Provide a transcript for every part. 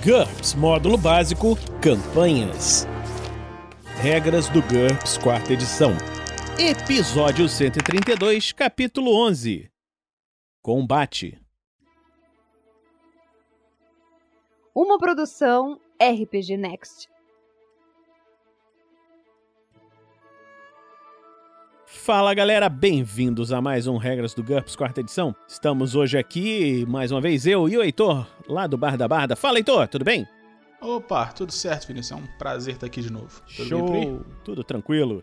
GURPS Módulo Básico Campanhas. Regras do GURPS Quarta Edição. Episódio 132, Capítulo 11 Combate. Uma produção RPG Next. Fala galera, bem-vindos a mais um Regras do GURPS quarta edição. Estamos hoje aqui, mais uma vez, eu e o Heitor, lá do Bar da Barda. Fala Heitor, tudo bem? Opa, tudo certo, Vinícius. É um prazer estar aqui de novo. Tudo Show, tudo tranquilo.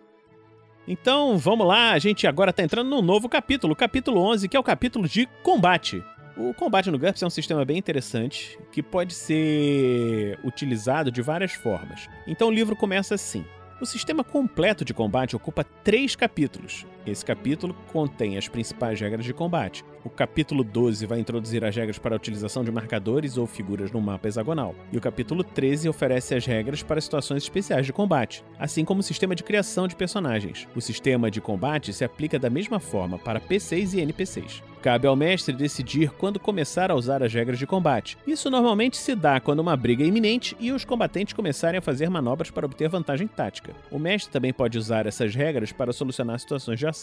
Então vamos lá, a gente agora está entrando num novo capítulo, o capítulo 11, que é o capítulo de combate. O combate no GURPS é um sistema bem interessante que pode ser utilizado de várias formas. Então o livro começa assim. O sistema completo de combate ocupa três capítulos. Esse capítulo contém as principais regras de combate. O capítulo 12 vai introduzir as regras para a utilização de marcadores ou figuras no mapa hexagonal. E o capítulo 13 oferece as regras para situações especiais de combate, assim como o sistema de criação de personagens. O sistema de combate se aplica da mesma forma para PCs e NPCs. Cabe ao mestre decidir quando começar a usar as regras de combate. Isso normalmente se dá quando uma briga é iminente e os combatentes começarem a fazer manobras para obter vantagem tática. O mestre também pode usar essas regras para solucionar situações de ação,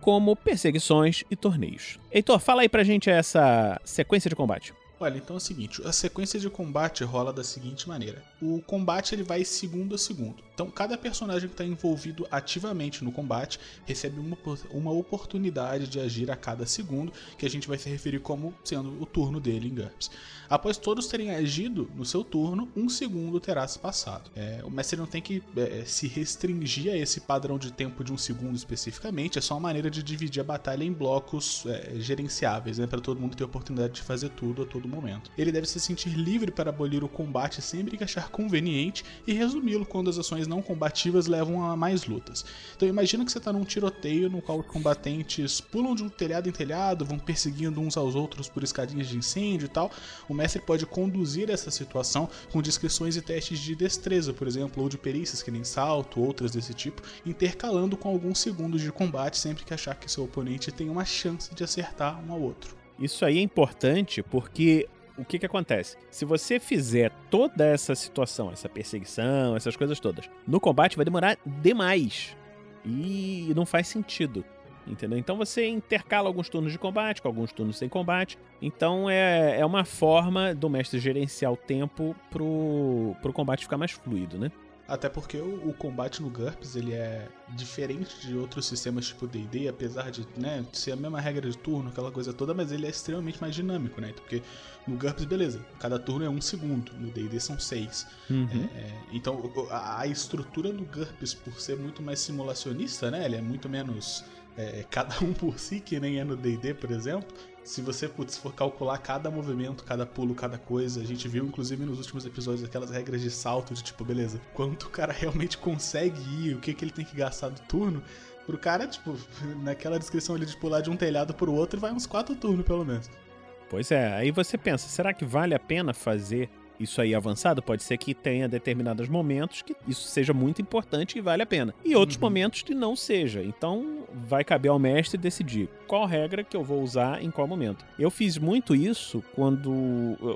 como perseguições e torneios. Heitor, fala aí pra gente essa sequência de combate. Olha, então é o seguinte, a sequência de combate rola da seguinte maneira. O combate ele vai segundo a segundo. Então, cada personagem que está envolvido ativamente no combate recebe uma, uma oportunidade de agir a cada segundo, que a gente vai se referir como sendo o turno dele em GURPS. Após todos terem agido no seu turno, um segundo terá se passado. É, o mestre não tem que é, se restringir a esse padrão de tempo de um segundo especificamente, é só uma maneira de dividir a batalha em blocos é, gerenciáveis, né, para todo mundo ter a oportunidade de fazer tudo a todo momento. Ele deve se sentir livre para abolir o combate sempre que achar conveniente e resumi-lo quando as ações não combativas levam a mais lutas. Então imagina que você está num tiroteio no qual os combatentes pulam de um telhado em telhado, vão perseguindo uns aos outros por escadinhas de incêndio e tal. O mestre pode conduzir essa situação com descrições e testes de destreza, por exemplo, ou de perícias que nem salto, outras desse tipo, intercalando com alguns segundos de combate sempre que achar que seu oponente tem uma chance de acertar um ao outro. Isso aí é importante porque o que, que acontece? Se você fizer toda essa situação, essa perseguição, essas coisas todas, no combate vai demorar demais. E não faz sentido. Entendeu? Então você intercala alguns turnos de combate com alguns turnos sem combate. Então é, é uma forma do mestre gerenciar o tempo pro, pro combate ficar mais fluido, né? Até porque o, o, combate no GURPS ele é diferente de outros sistemas tipo D&D, apesar de né, ser a mesma regra de turno, aquela coisa toda, mas ele é extremamente mais dinâmico, né? Porque no GURPS, beleza, cada turno é um segundo, no D&D são seis. Uhum. É, é, então a, a, estrutura do GURPS, por ser muito mais simulacionista, né? Ele é muito menos é, cada um por si, que nem é no D&D, por exemplo se você putz, for calcular cada movimento, cada pulo, cada coisa, a gente viu inclusive nos últimos episódios aquelas regras de salto de tipo, beleza, quanto o cara realmente consegue ir, o que, que ele tem que gastar do turno, pro cara, tipo, naquela descrição ali de pular de um telhado pro outro, vai uns quatro turnos pelo menos. Pois é, aí você pensa, será que vale a pena fazer isso aí avançado, pode ser que tenha determinados momentos que isso seja muito importante e vale a pena. E outros uhum. momentos que não seja. Então vai caber ao mestre decidir qual regra que eu vou usar em qual momento. Eu fiz muito isso quando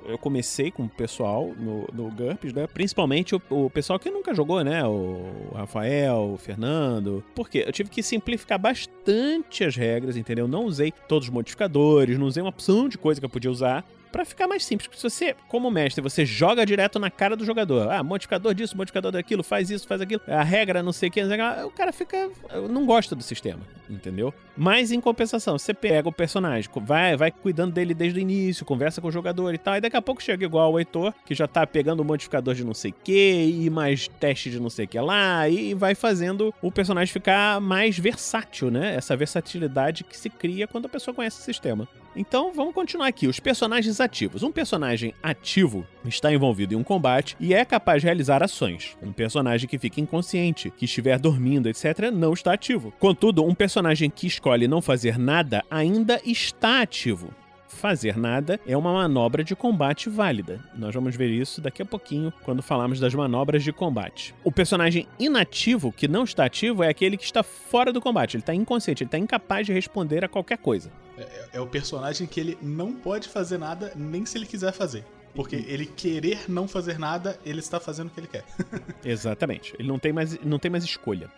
eu comecei com o pessoal no, no GURPS, né? Principalmente o, o pessoal que nunca jogou, né? O Rafael, o Fernando. Porque eu tive que simplificar bastante as regras, entendeu? Não usei todos os modificadores, não usei uma opção de coisa que eu podia usar para ficar mais simples. Porque se você, como mestre, você joga direto na cara do jogador, ah, modificador disso, modificador daquilo, faz isso, faz aquilo, a regra não sei o que, o cara fica. não gosta do sistema, entendeu? Mas em compensação, você pega o personagem, vai, vai cuidando dele desde o início, conversa com o jogador e tal, e daqui a pouco chega igual o Heitor, que já tá pegando o modificador de não sei o que, e mais teste de não sei o que lá, e vai fazendo o personagem ficar mais versátil, né? Essa versatilidade que se cria quando a pessoa conhece o sistema. Então vamos continuar aqui. Os personagens ativos. Um personagem ativo está envolvido em um combate e é capaz de realizar ações. Um personagem que fica inconsciente, que estiver dormindo, etc., não está ativo. Contudo, um personagem que escolhe não fazer nada ainda está ativo fazer nada é uma manobra de combate válida. Nós vamos ver isso daqui a pouquinho quando falarmos das manobras de combate. O personagem inativo, que não está ativo, é aquele que está fora do combate. Ele está inconsciente, ele está incapaz de responder a qualquer coisa. É, é, o personagem que ele não pode fazer nada nem se ele quiser fazer. Porque ele querer não fazer nada, ele está fazendo o que ele quer. Exatamente. Ele não tem mais, não tem mais escolha.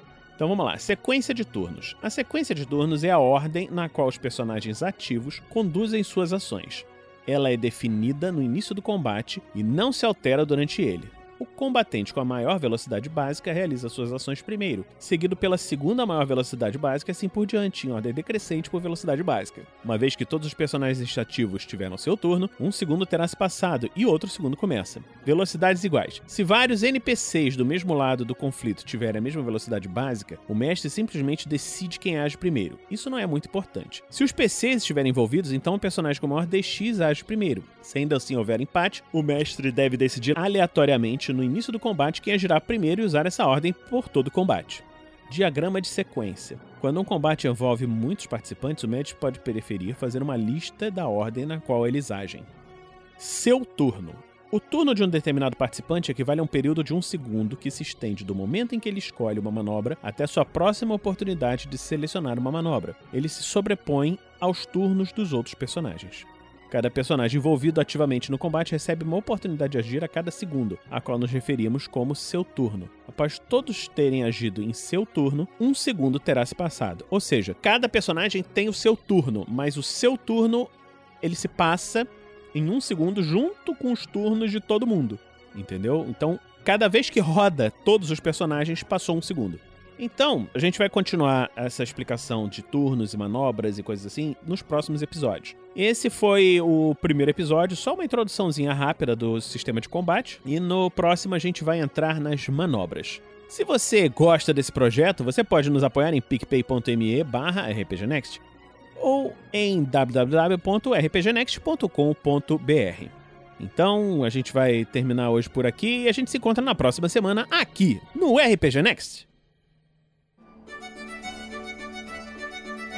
Então vamos lá, sequência de turnos. A sequência de turnos é a ordem na qual os personagens ativos conduzem suas ações. Ela é definida no início do combate e não se altera durante ele. O combatente com a maior velocidade básica realiza suas ações primeiro, seguido pela segunda maior velocidade básica e assim por diante, em ordem decrescente por velocidade básica. Uma vez que todos os personagens ativos tiveram seu turno, um segundo terá se passado e outro segundo começa. Velocidades iguais. Se vários NPCs do mesmo lado do conflito tiverem a mesma velocidade básica, o mestre simplesmente decide quem age primeiro. Isso não é muito importante. Se os PCs estiverem envolvidos, então o personagem com maior DX age primeiro. Se ainda assim houver empate, o mestre deve decidir aleatoriamente no início do combate quem agirá primeiro e usar essa ordem por todo o combate. Diagrama de sequência. Quando um combate envolve muitos participantes, o mestre pode preferir fazer uma lista da ordem na qual eles agem. Seu turno. O turno de um determinado participante equivale a um período de um segundo que se estende do momento em que ele escolhe uma manobra até sua próxima oportunidade de selecionar uma manobra. Ele se sobrepõe aos turnos dos outros personagens. Cada personagem envolvido ativamente no combate recebe uma oportunidade de agir a cada segundo, a qual nos referimos como seu turno. Após todos terem agido em seu turno, um segundo terá se passado. Ou seja, cada personagem tem o seu turno, mas o seu turno ele se passa em um segundo junto com os turnos de todo mundo. Entendeu? Então, cada vez que roda todos os personagens, passou um segundo. Então, a gente vai continuar essa explicação de turnos e manobras e coisas assim nos próximos episódios. Esse foi o primeiro episódio, só uma introduçãozinha rápida do sistema de combate, e no próximo a gente vai entrar nas manobras. Se você gosta desse projeto, você pode nos apoiar em picpay.me barra rpgnext ou em www.rpgnext.com.br. Então, a gente vai terminar hoje por aqui e a gente se encontra na próxima semana aqui no RPG Next.